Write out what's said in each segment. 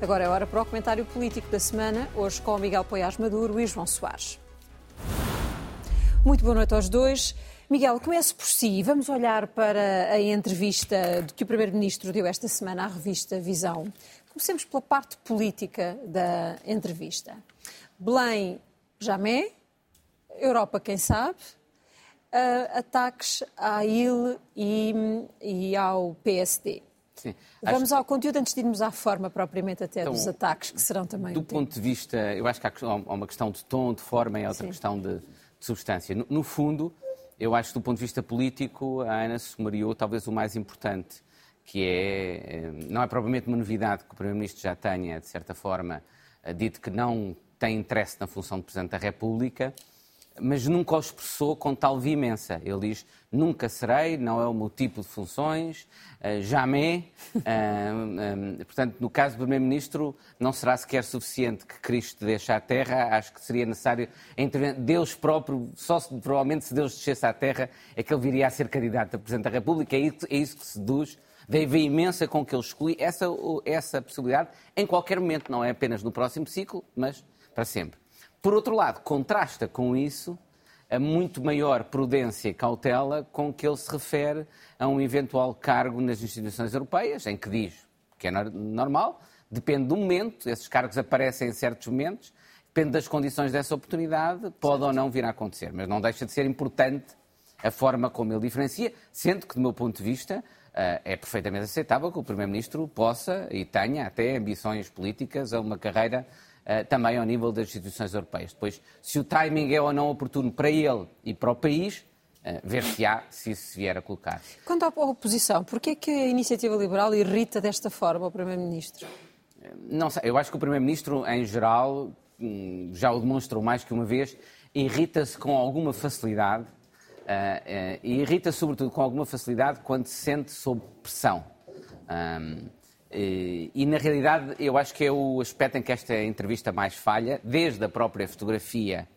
Agora é hora para o comentário político da semana, hoje com o Miguel Poiás Maduro e João Soares. Muito boa noite aos dois. Miguel, comece por si. Vamos olhar para a entrevista que o Primeiro-Ministro deu esta semana à revista Visão. Comecemos pela parte política da entrevista. Belém, jamais. Europa, quem sabe. Uh, ataques à IL e, e ao PSD. Sim, Vamos ao conteúdo antes de irmos à forma propriamente até então, dos ataques, que serão também. Do ponto de vista, eu acho que há uma questão de tom, de forma e outra Sim. questão de, de substância. No, no, fundo, eu acho que do ponto de vista político, a Ana sumariou talvez o mais importante, que é, eh, não é propriamente uma novidade que o Primeiro-Ministro já tenha, de certa forma, eh, dito que não tem interesse na função de Presidente da República, mas nunca o expressou com tal veemência. Ele diz: nunca serei, não é o meu tipo de funções, uh, jamais. Uh, um, portanto, no caso do Primeiro-Ministro, não será sequer suficiente que Cristo deixe a terra, acho que seria necessário. Deus próprio, só se, provavelmente se Deus descesse à terra, é que ele viria a ser candidato a Presidente da República, é isso, é isso que seduz da veemência com que ele exclui essa, essa possibilidade em qualquer momento, não é apenas no próximo ciclo, mas para sempre. Por outro lado, contrasta com isso a muito maior prudência e cautela com que ele se refere a um eventual cargo nas instituições europeias, em que diz que é normal, depende do momento, esses cargos aparecem em certos momentos, depende das condições dessa oportunidade, pode ou não vir a acontecer, mas não deixa de ser importante a forma como ele diferencia, sendo que, do meu ponto de vista, eh, é perfeitamente aceitável que o Primeiro-Ministro possa e tenha até ambições políticas a uma carreira também ao nível das instituições europeias. Depois, se o timing é ou não oportuno para ele e para o país, uh, ver-se-á se isso se vier a colocar. Quanto à oposição, porquê é que a iniciativa liberal irrita desta forma o Primeiro-Ministro? Não sei, eu acho que o Primeiro-Ministro, em geral, hum, já o demonstrou mais que uma vez, irrita-se com alguma facilidade uh, e irrita sobretudo com alguma facilidade quando se sente sob pressão. Um, e, na realidade, eu acho que é o aspecto em que esta entrevista mais falha, desde a própria fotografia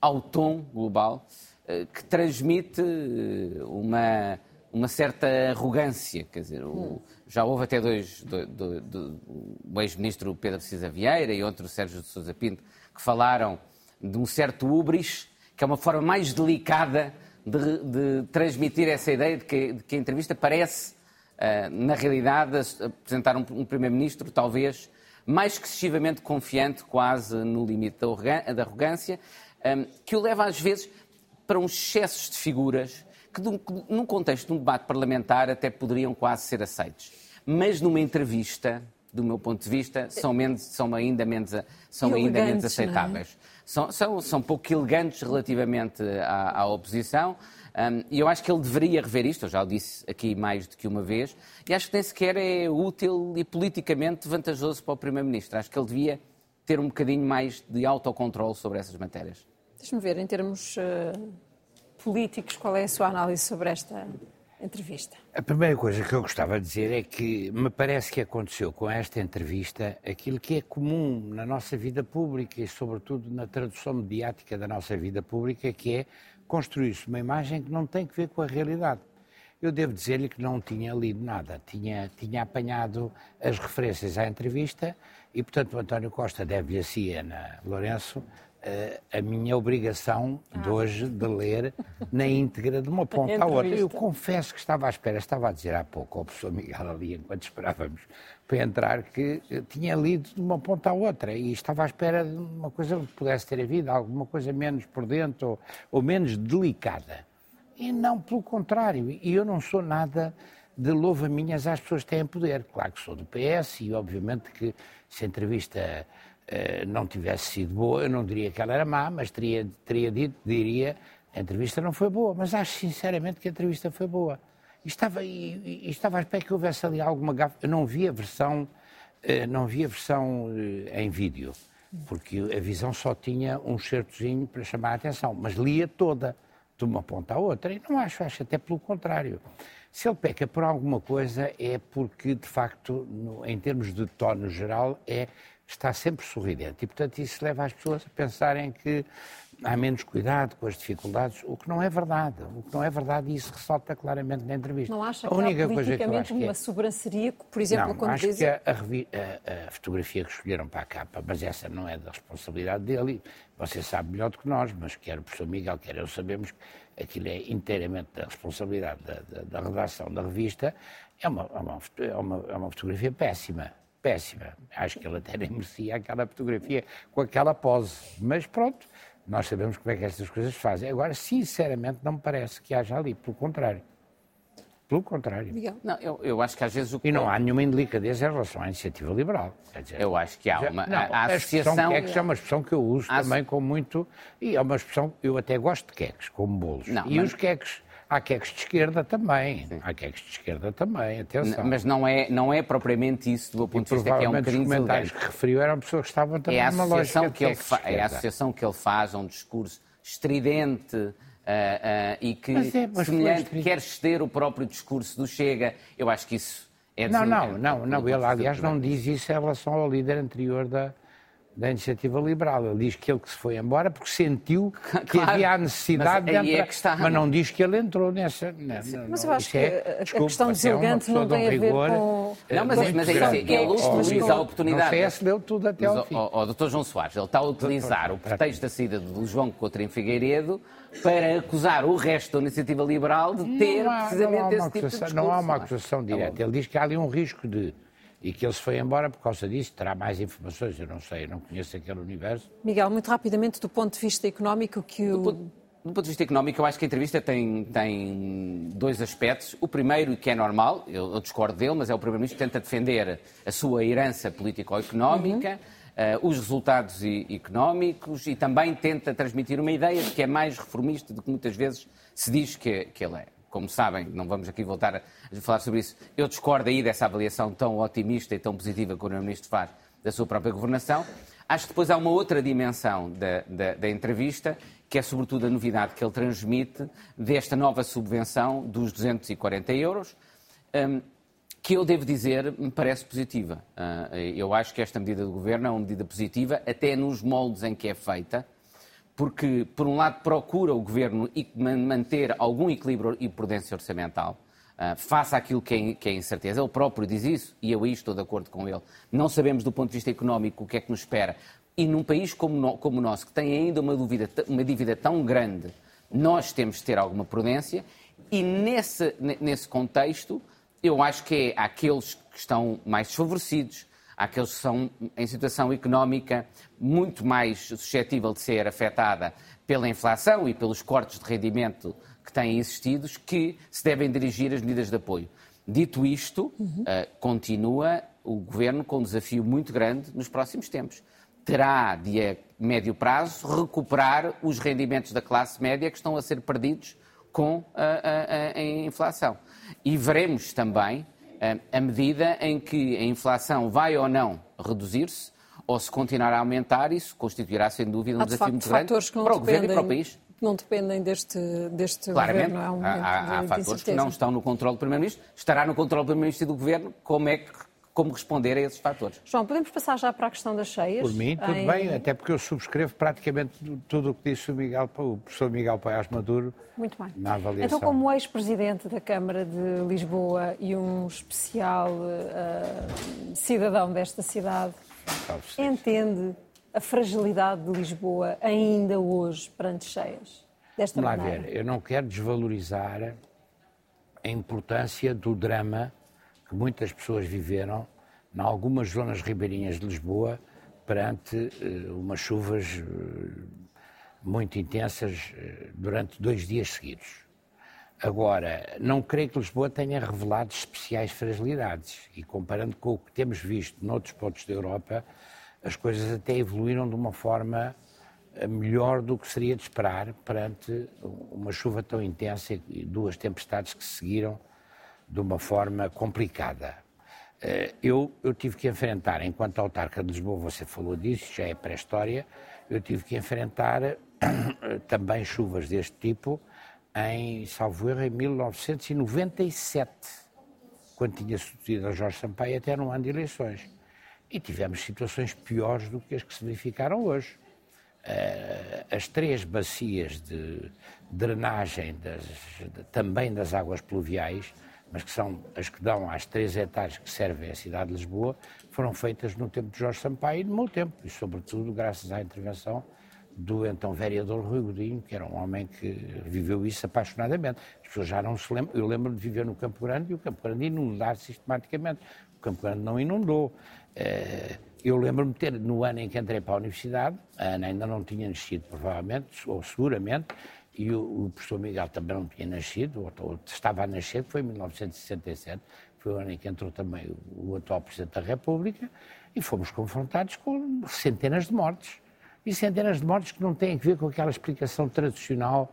ao tom global, eh, que transmite eh, uma, uma certa arrogância. Quer dizer, o, já houve até dois, do, do, do, o ex-ministro Pedro Cisa Vieira e outro Sérgio de Sousa Pinto, que falaram de um certo ubris, que é uma forma mais delicada de, de transmitir essa ideia de que, de que a entrevista parece eh, na realidade, apresentar um, Primeiro-Ministro talvez mais excessivamente confiante, quase no limite da arrogância, ehm, que o leva às vezes para uns excessos de figuras que, num contexto de um debate parlamentar, até poderiam quase ser aceitos. Mas numa entrevista, do meu ponto de vista, são, menos, são ainda menos, são ainda menos é? aceitáveis. É? São, são, são pouco elegantes relativamente à, à oposição. Um, e eu acho que ele deveria rever isto, eu já o disse aqui mais do que uma vez, e acho que nem sequer é útil e politicamente vantajoso para o Primeiro-Ministro. Acho que ele devia ter um bocadinho mais de autocontrole sobre essas matérias. Deixa-me ver, em termos uh, políticos, qual é a sua análise sobre esta entrevista? A primeira coisa que eu gostava de dizer é que me parece que aconteceu com esta entrevista aquilo que é comum na nossa vida pública e, sobretudo, na tradução mediática da nossa vida pública, que é construir-se uma imagem que não tem que ver com a realidade. Eu devo dizer-lhe que não tinha lido nada, tinha, tinha apanhado as referências à entrevista e, portanto, o António Costa deve-lhe assim, Ana Lourenço, a minha obrigação de ah. hoje de ler na íntegra de uma ponta à outra. Eu confesso que estava à espera, estava a dizer há pouco ao professor Miguel ali, enquanto esperávamos para entrar, que tinha lido de uma ponta à outra e estava à espera de uma coisa que pudesse ter havido, alguma coisa menos por dentro ou, ou menos delicada. E não, pelo contrário, e eu não sou nada de louva-minhas às pessoas que têm poder. Claro que sou do PS e, obviamente, que se entrevista não tivesse sido boa, eu não diria que ela era má, mas teria, teria dito, diria, a entrevista não foi boa. Mas acho sinceramente que a entrevista foi boa. E estava, e, e estava à espera que houvesse ali alguma gafa. Eu não vi a versão, uh, não vi a versão uh, em vídeo, porque a visão só tinha um certozinho para chamar a atenção, mas lia toda, de uma ponta à outra. E não acho, acho até pelo contrário. Se ele peca por alguma coisa é porque, de facto, no, em termos de tono geral, é está sempre sorridente. E, portanto, isso leva as pessoas a pensarem que há menos cuidado com as dificuldades, o que não é verdade. O que não é verdade e isso ressalta claramente na entrevista. Não acha que a única há politicamente que uma é... sobranceria, por exemplo, não, quando acho diz... que a, a, a, fotografia que escolheram para a capa, mas essa não é da responsabilidade dele, você sabe melhor do que nós, mas quer o professor Miguel, quer eu, sabemos que aquilo é inteiramente da responsabilidade da, da, da redação da revista, é uma, é uma, é uma, é uma fotografia péssima péssima. Acho que ele até nem merecia aquela fotografia com aquela pose. Mas pronto, nós sabemos como é que estas coisas se fazem. Agora, sinceramente, não me parece que haja ali, pelo contrário. Pelo contrário. Miguel. Não, eu, eu acho que às vezes o E não há nenhuma indelicadeza em relação à iniciativa liberal. Dizer, eu acho que há uma. Não, a, a, associação. Queques é uma expressão que eu uso também com muito. E é uma expressão. Eu até gosto de queques, como bolos. Não, e mas... os queques Há queques de esquerda também. Sim. Há queques de esquerda também, atenção. Mas não é, não é propriamente isso do meu ponto de vista que é um bocadinho os comentários que referiu eram pessoas que estavam também é numa lógica que ele É a associação que ele faz a um discurso estridente uh, uh, e que, mas é, mas semelhante, quer ceder o próprio discurso do Chega. Eu acho que isso é... Não, não, não, não. Ele, aliás, não diz isso em relação ao líder anterior da da iniciativa liberal. Ele diz que ele que se foi embora porque sentiu que claro, havia a necessidade de é entrar. É está... Mas não diz que ele entrou nessa. mas eu acho que é, a questão deselegante é não tem a ver com. Não, mas, mas é isso. Ele utiliza a oportunidade. O PS leu tudo até ao fim. O, Dr. João Soares, ele está a utilizar o pretexto da saída do João Coutinho Figueiredo para acusar o resto da iniciativa liberal de ter há, precisamente esse tipo de discurso. Não há uma acusação direta. Ele diz que há ali um risco de e que ele se foi embora por causa disso. Terá mais informações, eu não sei, eu não conheço aquele universo. Miguel, muito rapidamente, do ponto de vista económico, que o. Do ponto, do ponto de vista económico, eu acho que a entrevista tem, tem dois aspectos. O primeiro, que é normal, eu, eu discordo dele, mas é o Primeiro-Ministro que tenta defender a sua herança político-económica. Uhum. Uh, os resultados e, económicos e também tenta transmitir uma ideia de que é mais reformista do que muitas vezes se diz que, que ele é como sabem, não vamos aqui voltar a falar sobre isso, eu discordo aí dessa avaliação tão otimista e tão positiva que o Primeiro-Ministro faz da sua própria governação. Acho que depois há uma outra dimensão da, da, da, entrevista, que é sobretudo a novidade que ele transmite desta nova subvenção dos 240 euros, um, que eu devo dizer me parece positiva. Uh, eu acho que esta medida do Governo é uma medida positiva, até nos moldes em que é feita porque, por um lado, procura o governo manter algum equilíbrio e prudência orçamental. Uh, face àquilo que é, que é incerteza. Ele próprio diz isso e eu aí estou de acordo com ele. Não sabemos do ponto de vista económico o que é que nos espera. E num país como, no, como o nosso, que tem ainda uma, dúvida, uma dívida tão grande, nós temos de ter alguma prudência e nesse, nesse contexto eu acho que é aqueles que estão mais desfavorecidos, àqueles que são em situação económica muito mais suscetível de ser afetada pela inflação e pelos cortes de rendimento que têm existido, que se devem dirigir as medidas de apoio. Dito isto, uhum. uh, continua o Governo com um desafio muito grande nos próximos tempos. Terá, de a médio prazo, recuperar os rendimentos da classe média que estão a ser perdidos com a, a, a inflação. E veremos também a medida em que a inflação vai ou não reduzir-se, ou se continuar a aumentar, isso constituirá sem dúvida um há, desafio facto, muito grande para o Governo e para o país. Não dependem deste, deste Claramente, governo. É um há, há de fatores que não estão no controle do Primeiro-Ministro. Estará no controle do Primeiro-Ministro e do Governo como é que como responder a esses fatores. João, podemos passar já para a questão das cheias? Por mim, tudo em... bem, até porque eu subscrevo praticamente tudo o que disse o, Miguel, o professor Miguel Paiás Maduro Muito bem. na avaliação. Então, como ex-presidente da Câmara de Lisboa e um especial uh, cidadão desta cidade, entende a fragilidade de Lisboa ainda hoje perante cheias? Desta Vamos maneira? lá ver, eu não quero desvalorizar a importância do drama que muitas pessoas viveram em algumas zonas ribeirinhas de Lisboa perante uh, umas chuvas uh, muito intensas uh, durante dois dias seguidos. Agora, não creio que Lisboa tenha revelado especiais fragilidades e comparando com o que temos visto noutros pontos da Europa, as coisas até evoluíram de uma forma melhor do que seria de esperar perante uma chuva tão intensa e duas tempestades que se seguiram de uma forma complicada. Eh, eu, eu tive que enfrentar, enquanto autarca de Lisboa, você falou disso, já é pré-história, eu tive que enfrentar também chuvas deste tipo em, salvo erro, em 1997, quando tinha sucedido a Jorge Sampaio até no ano de eleições. E tivemos situações piores do que as que se verificaram hoje. as três bacias de drenagem das, também das águas pluviais, mas que são as que dão às três hectares que servem a cidade de Lisboa, foram feitas no tempo de Jorge Sampaio e no meu tempo, e sobretudo graças à intervenção do então vereador Rui Godinho, que era um homem que viveu isso apaixonadamente. As pessoas já não se lembram. Eu lembro de viver no Campo Grande e o Campo Grande inundar sistematicamente. O Campo Grande não inundou. Eh, eu lembro-me ter, no ano em que entrei para a universidade, a Ana ainda não tinha nascido, provavelmente, ou seguramente, e o, o professor Miguel também não tinha nascido, ou, ou estava a nascer, foi em 1967, foi o ano em que entrou também o, o atual Presidente da República, e fomos confrontados com centenas de mortes e centenas de mortes que não têm a ver com aquela explicação tradicional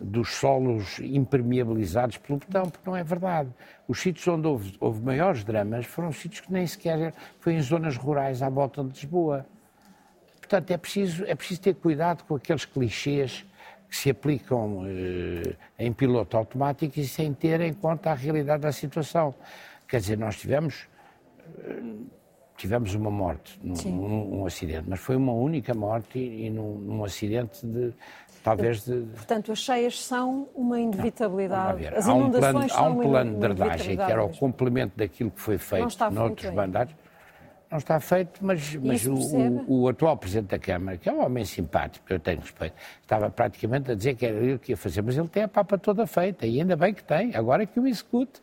dos solos impermeabilizados pelo betão, porque não é verdade. Os sítios onde houve, houve maiores dramas foram sítios que nem sequer foi em zonas rurais à volta de Lisboa. Portanto, é preciso, é preciso ter cuidado com aqueles clichês que se aplicam eh, em piloto automático e sem ter em conta a realidade da situação. Quer dizer, nós tivemos eh, tivemos uma morte num, num, acidente, mas foi uma única morte e, e num, num, acidente de talvez de. Portanto, as cheias são uma inevitabilidade. Não, há um plano, há um plano de drenagem que era o complemento daquilo que foi feito noutros mandatos. Não está feito, mas, mas o, o, o, atual Presidente da Câmara, que é um homem simpático, eu tenho respeito, estava praticamente a dizer que era ele que ia fazer, mas ele tem a papa toda feita, e ainda bem que tem, agora é que o execute.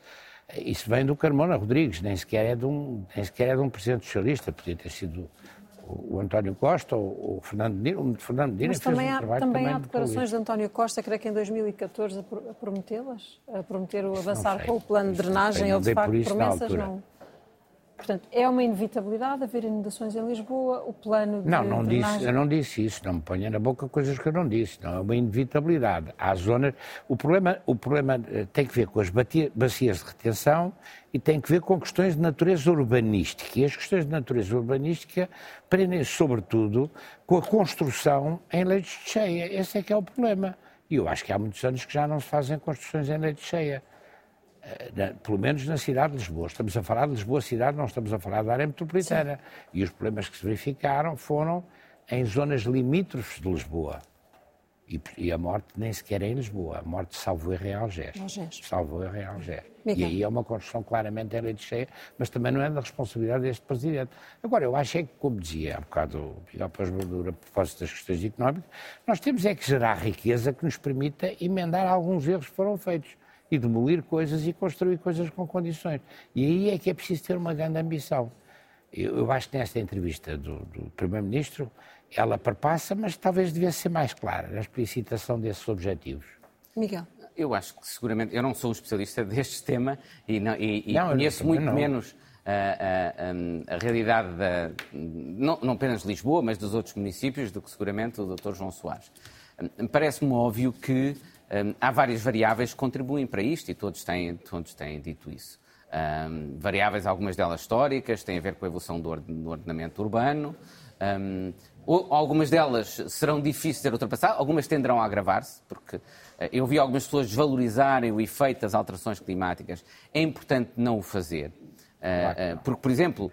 Isso vem do Carmona Rodrigues, nem sequer é de um, nem sequer é de um presidente socialista, podia ter sido o, António Costa ou o Fernando Medina. O Fernando Medina Mas também, um há, também, também há declarações de António Costa, creio que em 2014, a prometê-las? A prometer o avançar com o plano de drenagem? Ele, de facto, promessas não... Portanto, é uma inevitabilidade haver inundações em Lisboa, o plano de Não, não disse, eu não disse isso, não me ponha na boca coisas que eu não disse, não é uma inevitabilidade. Há zonas, o problema, o problema eh, tem que ver com as bacias de retenção e tem que ver com questões de natureza urbanística. E as questões de natureza urbanística prendem-se sobretudo com a construção em leitos de cheia. Esse é que é o problema. E eu acho que há muitos anos que já não se fazem construções em leitos de cheia. Eh, pelo menos na cidade de Lisboa. Estamos a falar de Lisboa cidade, não estamos a falar da área metropolitana. Sim. E os problemas que se verificaram foram em zonas limítrofes de Lisboa. E, e, a morte nem sequer é em Lisboa. A morte salvou em Real Algés. Salvou em Algés. E aí é uma construção claramente lei de cheia, mas também não é da responsabilidade deste Presidente. Agora, eu acho é que, como dizia há bocado o Miguel Paz Maduro a propósito das questões económicas, nós temos é que gerar riqueza que nos permita emendar alguns erros que foram feitos e demolir coisas e construir coisas com condições. E aí é que é preciso ter uma grande ambição. Eu, eu acho que nesta entrevista do, do Primeiro-Ministro ela perpassa, mas talvez devesse ser mais clara na explicitação desses objetivos. Miguel. Eu acho que seguramente, eu não sou um especialista deste tema e, não, e, e não, conheço muito não. menos a, a, a, realidade da, não, não apenas de Lisboa, mas dos outros municípios do que seguramente o Dr. João Soares. Parece-me óbvio que um, há várias variáveis que contribuem para isto e todos têm, todos têm dito isso. Um, variáveis, algumas delas históricas, têm a ver com a evolução do, ordenamento urbano. Um, algumas delas serão difíceis de ser ultrapassadas, algumas tenderão a agravar-se, porque uh, eu vi algumas pessoas desvalorizarem o efeito das alterações climáticas. É importante não o fazer. Uh, uh, porque, por exemplo,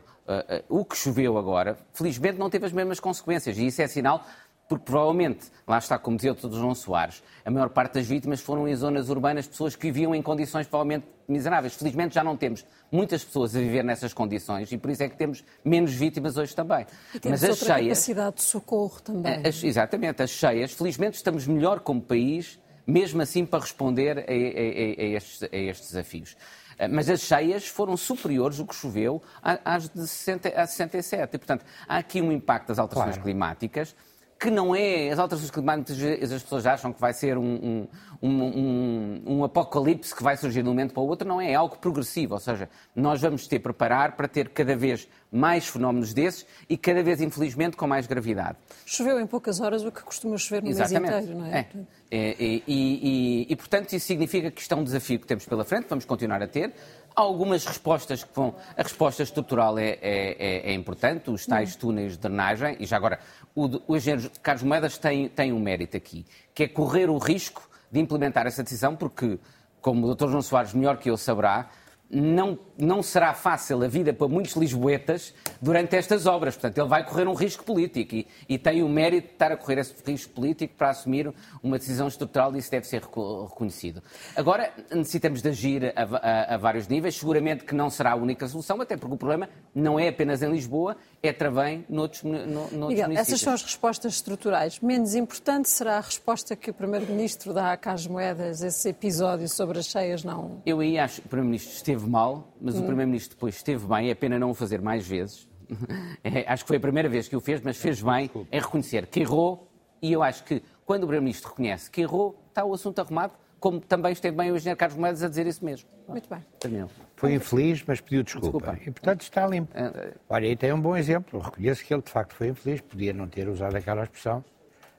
o que choveu agora, felizmente não teve as mesmas consequências, e isso é sinal porque provavelmente, lá está, como dizia o Dr. João Soares, a maior parte das vítimas foram em zonas urbanas, pessoas que viviam em condições provavelmente miseráveis. Felizmente já não temos muitas pessoas a viver nessas condições e por isso é que temos menos vítimas hoje também. E temos Mas as outra cheias, capacidade de socorro também. As, exatamente, as cheias, felizmente estamos melhor como país, mesmo assim para responder a, a, a, a estes, estes, desafios. Eh, mas as cheias foram superiores o que choveu às de 60, 67. E, portanto, há aqui um impacto das alterações claro. climáticas que não é. As alterações climáticas, as pessoas acham que vai ser um, um, um, um, apocalipse que vai surgir de um momento para o outro, não é, é algo progressivo. Ou seja, nós vamos ter preparar para ter cada vez mais fenómenos desses e cada vez, infelizmente, com mais gravidade. Choveu em poucas horas o que costuma chover no Exatamente. mês inteiro, não é? é. é e, e, e, portanto, isso significa que isto é um desafio que temos pela frente, vamos continuar a ter. Há algumas respostas que vão. A resposta estrutural é, é, é, é importante, os tais túneis de drenagem, e já agora, o, o engenheiro Carlos Moedas tem, tem um mérito aqui, que é correr o risco de implementar essa decisão, porque, como o Dr. João Soares melhor que eu saberá, não, não será fácil a vida para muitos lisboetas durante estas obras. Portanto, ele vai correr um risco político e, e, tem o mérito de estar a correr esse risco político para assumir uma decisão estrutural e isso deve ser reconhecido. Agora, necessitamos de agir a, a, a vários níveis. Seguramente que não será a única solução, até porque o problema não é apenas em Lisboa, é também noutros, no, noutros Miguel, municípios. Essas são as respostas estruturais. Menos importante será a resposta que o Primeiro-Ministro dá a Carlos Moedas, esse episódio sobre as cheias, não? Eu aí acho que o Primeiro-Ministro esteve mal, mas hum. o Primeiro-Ministro depois esteve bem, é pena não o fazer mais vezes. É, acho que foi a primeira vez que o fez, mas fez bem em reconhecer que errou e eu acho que quando o Primeiro-Ministro reconhece que errou, está o assunto arrumado, como também esteve bem o engenheiro Carlos Moedas a dizer isso mesmo. Muito bem. Terminou. Foi infeliz, mas pediu desculpa. desculpa. E, portanto, está limpo. Ah. Olha, aí tem um bom exemplo. Eu reconheço que ele, de facto, foi infeliz. Podia não ter usado aquela expressão.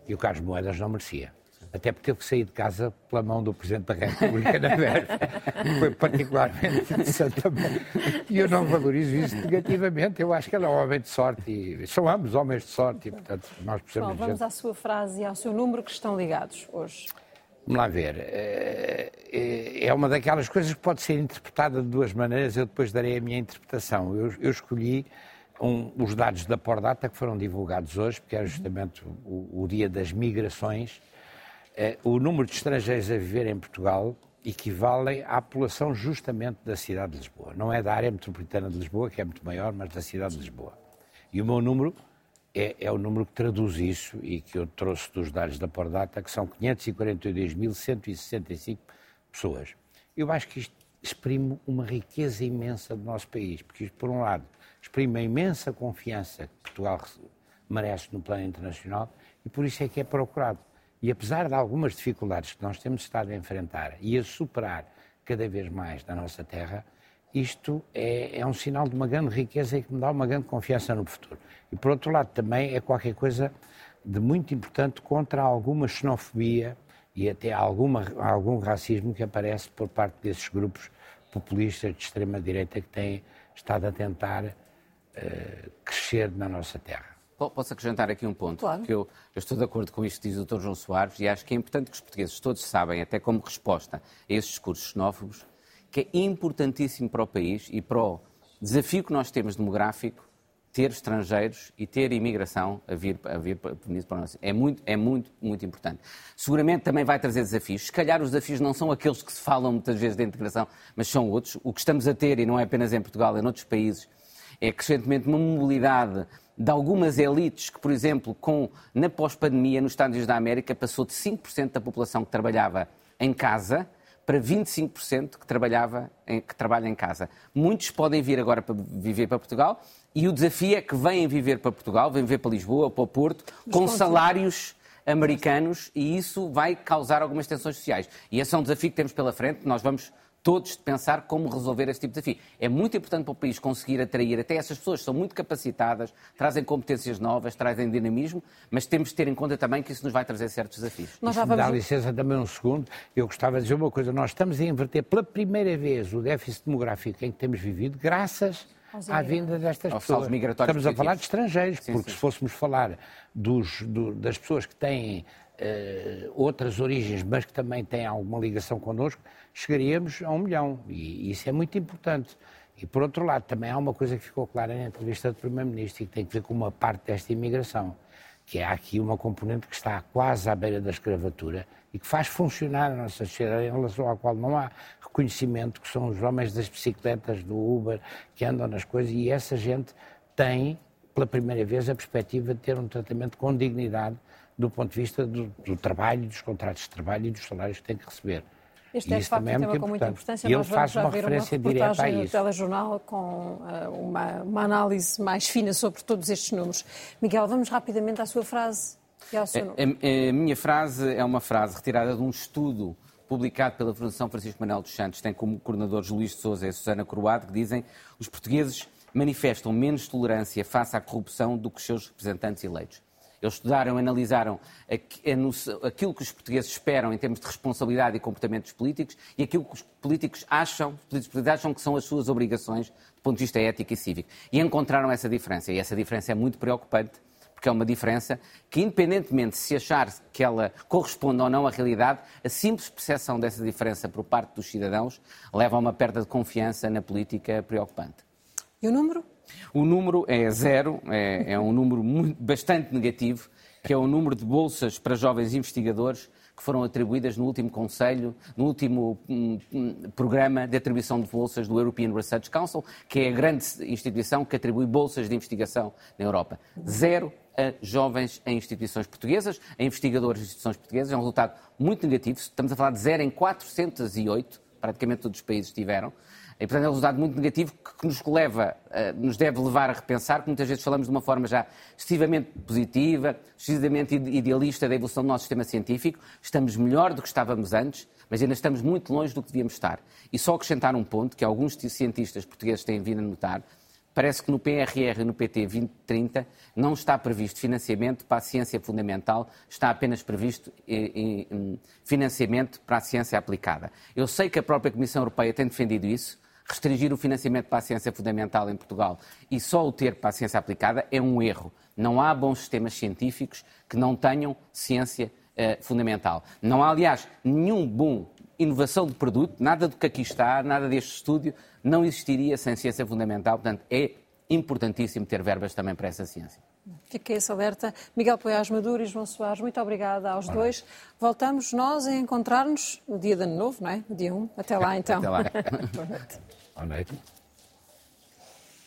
E o Carlos Moedas não merecia. Até porque teve que sair de casa pela mão do Presidente da República na véspera. Foi particularmente interessante também. E eu não valorizo isso negativamente. Eu acho que ele é um homem de sorte. E são ambos homens de sorte. E, portanto, nós precisamos... Bom, vamos à sua frase e ao seu número que estão ligados hoje. Vamos lá ver. Eh, eh, é uma daquelas coisas que pode ser interpretada de duas maneiras. Eu depois darei a minha interpretação. Eu, eu escolhi um, os dados da Pordata que foram divulgados hoje, porque era justamente o, o dia das migrações. Eh, o número de estrangeiros a viver em Portugal equivale à população justamente da cidade de Lisboa. Não é da área metropolitana de Lisboa, que é muito maior, mas da cidade de Lisboa. E o meu número é, é, o número que traduz isso e que eu trouxe dos dados da Pordata, que são 542.165 pessoas. Eu acho que isto exprime uma riqueza imensa do nosso país, porque isto, por um lado, exprime a imensa confiança que Portugal merece no plano internacional e por isso é que é procurado. E apesar de algumas dificuldades que nós temos estado a enfrentar e a superar cada vez mais na nossa terra, isto é, é, um sinal de uma grande riqueza e que me dá uma grande confiança no futuro. E, por outro lado, também é qualquer coisa de muito importante contra alguma xenofobia e até alguma, algum racismo que aparece por parte desses grupos populistas de extrema-direita que têm estado a tentar uh, crescer na nossa terra. Posso acrescentar aqui um ponto? Claro. Porque eu, eu, estou de acordo com isto que diz o Dr. João Soares e acho que é importante que os portugueses todos sabem, até como resposta a esses discursos xenófobos, que é importantíssimo para o país e para o desafio que nós temos demográfico ter estrangeiros e ter imigração a vir, a vir para nós. É muito, é muito, muito importante. Seguramente também vai trazer desafios. Se calhar os desafios não são aqueles que se falam muitas vezes da integração, mas são outros. O que estamos a ter, e não é apenas em Portugal, é em outros países, é crescentemente uma mobilidade de algumas elites que, por exemplo, com, na pós-pandemia nos Estados Unidos da América, passou de 5% da população que trabalhava em casa para 25% que, trabalhava em, que trabalha em casa. Muitos podem vir agora para viver para Portugal e o desafio é que venham viver para Portugal, venham viver para Lisboa, para o Porto, com salários americanos e isso vai causar algumas tensões sociais. E esse é um desafio que temos pela frente, nós vamos todos pensar como resolver este tipo de desafio. É muito importante para o país conseguir atrair até essas pessoas que são muito capacitadas, trazem competências novas, trazem dinamismo, mas temos de ter em conta também que isso nos vai trazer certos desafios. Nós já vamos... Dá licença também um segundo, eu gostava de dizer uma coisa, nós estamos a inverter pela primeira vez o déficit demográfico em que temos vivido, graças à vinda destas pessoas. Estamos a falar de estrangeiros, sim, porque sim. se fôssemos falar dos, do, das pessoas que têm uh, outras origens, mas que também têm alguma ligação connosco, chegaríamos a um milhão. E isso é muito importante. E, por outro lado, também há uma coisa que ficou clara na entrevista do Primeiro-Ministro e que tem que ver com uma parte desta imigração, que é aqui uma componente que está quase à beira da escravatura e que faz funcionar a nossa sociedade em relação à qual não há reconhecimento, que são os homens das bicicletas, do Uber, que andam nas coisas, e essa gente tem, pela primeira vez, a perspectiva de ter um tratamento com dignidade do ponto de vista do, do trabalho, dos contratos de trabalho e dos salários que têm que receber. Este é, de facto, um tema com muita importância. E ele faz uma referência uma direta a isso. no telejornal com uh, uma, uma, análise mais fina sobre todos estes números. Miguel, vamos rapidamente à sua frase e ao seu número. A, a, a minha frase é uma frase retirada de um estudo publicado pela Fundação Francisco Manuel dos Santos, tem como coordenadores Luís de Souza e Susana Croado, que dizem os portugueses manifestam menos tolerância face à corrupção do que os seus representantes eleitos. Eles estudaram, analisaram aquilo que os portugueses esperam em termos de responsabilidade e comportamentos políticos e aquilo que os políticos acham, os políticos acham que são as suas obrigações do ponto de vista ético e cívico. E encontraram essa diferença. E essa diferença é muito preocupante porque é uma diferença que, independentemente de se achar que ela corresponde ou não à realidade, a simples percepção dessa diferença por parte dos cidadãos leva a uma perda de confiança na política preocupante. E o número? O número é zero, é, é um número muito, bastante negativo, que é o número de bolsas para jovens investigadores que foram atribuídas no último Conselho, no último um, um, programa de atribuição de bolsas do European Research Council, que é a grande instituição que atribui bolsas de investigação na Europa. Zero a jovens em instituições portuguesas, a investigadores em instituições portuguesas. É um resultado muito negativo. Estamos a falar de zero em 408, praticamente todos os países tiveram. E, portanto, é um resultado muito negativo que nos leva, eh, nos deve levar a repensar, que muitas vezes falamos de uma forma já excessivamente positiva, excessivamente idealista da evolução do nosso sistema científico. Estamos melhor do que estávamos antes, mas ainda estamos muito longe do que devíamos estar. E só acrescentar um ponto que alguns cientistas portugueses têm vindo a notar, parece que no PRR e no PT 2030 não está previsto financiamento para a ciência fundamental, está apenas previsto eh, financiamento para a ciência aplicada. Eu sei que a própria Comissão Europeia tem defendido isso, restringir o financiamento para a ciência fundamental em Portugal e só o ter para a ciência aplicada é um erro. Não há bons sistemas científicos que não tenham ciência uh, fundamental. Não há, aliás, nenhum bom inovação de produto, nada do que aqui está, nada deste estúdio, não existiria sem ciência fundamental. Portanto, é importantíssimo ter verbas também para essa ciência. Fiquei esse alerta. Miguel Poiás Maduro e João Soares, muito obrigada aos Olá. dois. Voltamos nós a encontrar-nos no dia de ano novo, não é? No dia 1. Até lá, então. Até lá. Boa noite. Boa noite.